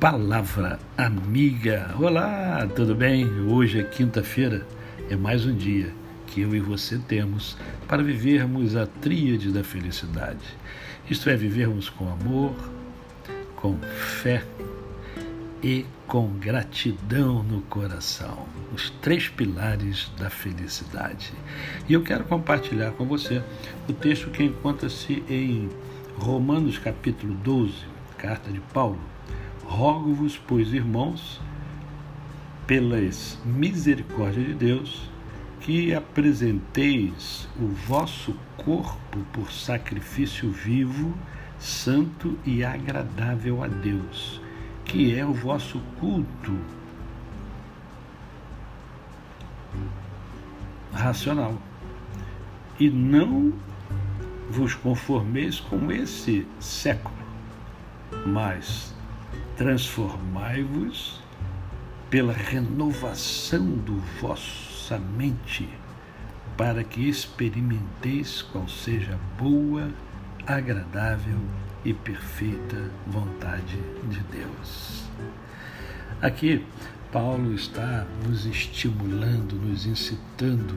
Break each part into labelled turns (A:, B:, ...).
A: Palavra Amiga. Olá, tudo bem? Hoje é quinta-feira, é mais um dia que eu e você temos para vivermos a tríade da felicidade. Isto é, vivermos com amor, com fé e com gratidão no coração. Os três pilares da felicidade. E eu quero compartilhar com você o texto que encontra-se em Romanos capítulo 12, carta de Paulo Rogo-vos, pois, irmãos, pelas misericórdias de Deus, que apresenteis o vosso corpo por sacrifício vivo, santo e agradável a Deus, que é o vosso culto racional. E não vos conformeis com esse século, mas transformai-vos pela renovação do vossa mente, para que experimenteis qual seja a boa, agradável e perfeita vontade de Deus. Aqui, Paulo está nos estimulando, nos incitando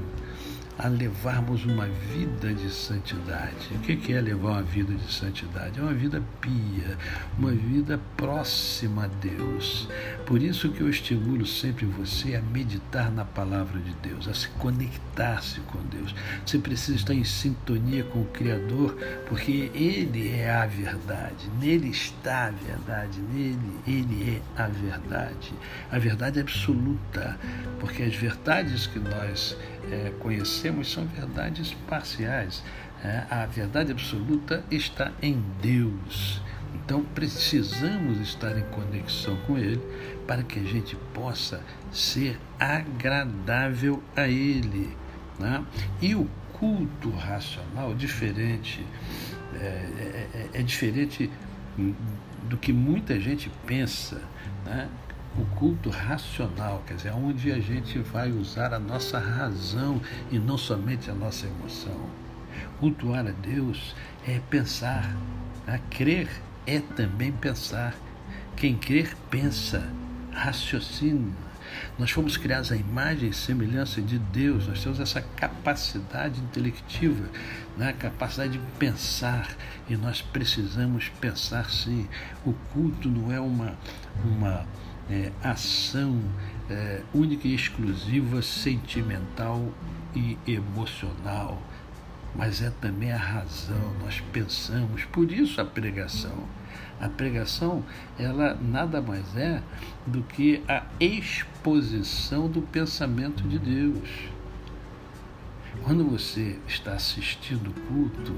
A: a levarmos uma vida de santidade. O que é levar uma vida de santidade? É uma vida pia, uma vida próxima a Deus. Por isso que eu estimulo sempre você a meditar na palavra de Deus, a se conectar-se com Deus. Você precisa estar em sintonia com o Criador, porque Ele é a verdade, nele está a verdade, nele Ele é a verdade. A verdade absoluta, porque as verdades que nós é, conhecemos são verdades parciais. É, a verdade absoluta está em Deus. Então precisamos estar em conexão com Ele para que a gente possa ser agradável a Ele. Né? E o culto racional diferente é, é, é, é diferente do que muita gente pensa. Né? O culto racional, quer dizer, onde a gente vai usar a nossa razão e não somente a nossa emoção. Cultuar a Deus é pensar, a crer é também pensar. Quem crer, pensa, raciocina. Nós fomos criados à imagem e semelhança de Deus, nós temos essa capacidade intelectiva, né? a capacidade de pensar, e nós precisamos pensar sim. O culto não é uma, uma é, ação é, única e exclusiva, sentimental e emocional, mas é também a razão, nós pensamos, por isso a pregação. A pregação, ela nada mais é do que a exposição do pensamento de Deus. Quando você está assistindo o culto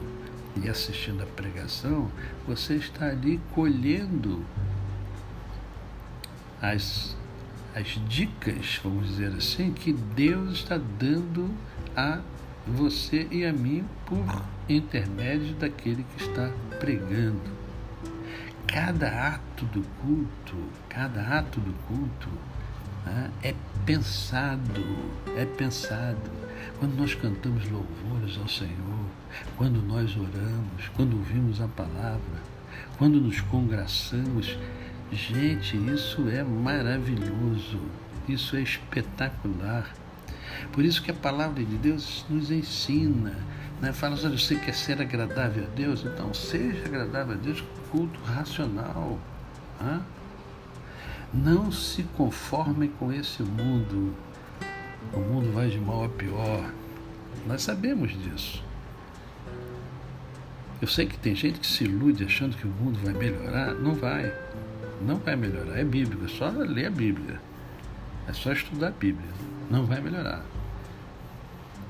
A: e assistindo a pregação, você está ali colhendo as, as dicas, vamos dizer assim, que Deus está dando a você e a mim por intermédio daquele que está pregando. Cada ato do culto, cada ato do culto né, é pensado, é pensado. Quando nós cantamos louvores ao Senhor, quando nós oramos, quando ouvimos a palavra, quando nos congraçamos, Gente, isso é maravilhoso, isso é espetacular. Por isso que a palavra de Deus nos ensina, né? fala, olha, você quer ser agradável a Deus? Então seja agradável a Deus com culto racional. Hein? Não se conformem com esse mundo. O mundo vai de mal a pior. Nós sabemos disso. Eu sei que tem gente que se ilude achando que o mundo vai melhorar. Não vai. Não vai melhorar. É bíblico, é só ler a Bíblia. É só estudar a Bíblia. Não vai melhorar.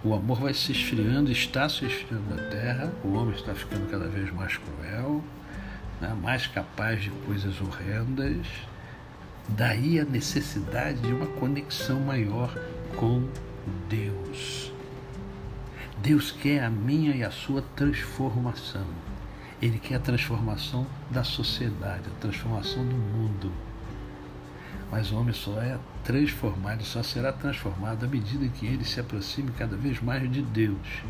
A: O amor vai se esfriando, está se esfriando na terra, o homem está ficando cada vez mais cruel, né? mais capaz de coisas horrendas. Daí a necessidade de uma conexão maior com Deus. Deus quer a minha e a sua transformação. Ele quer a transformação da sociedade, a transformação do mundo. Mas o homem só é transformado, só será transformado à medida que ele se aproxime cada vez mais de Deus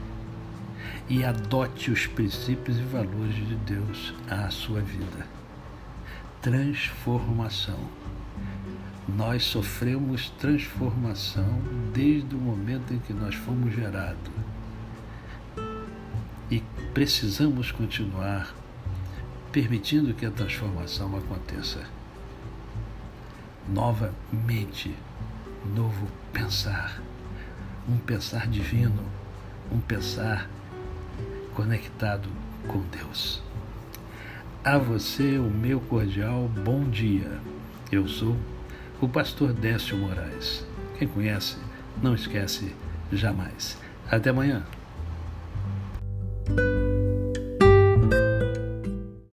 A: e adote os princípios e valores de Deus à sua vida. transformação. Nós sofremos transformação desde o momento em que nós fomos gerados. E precisamos continuar permitindo que a transformação aconteça. Novamente, novo pensar, um pensar divino, um pensar conectado com Deus. A você o meu cordial bom dia. Eu sou o pastor Décio Moraes. Quem conhece, não esquece jamais. Até amanhã.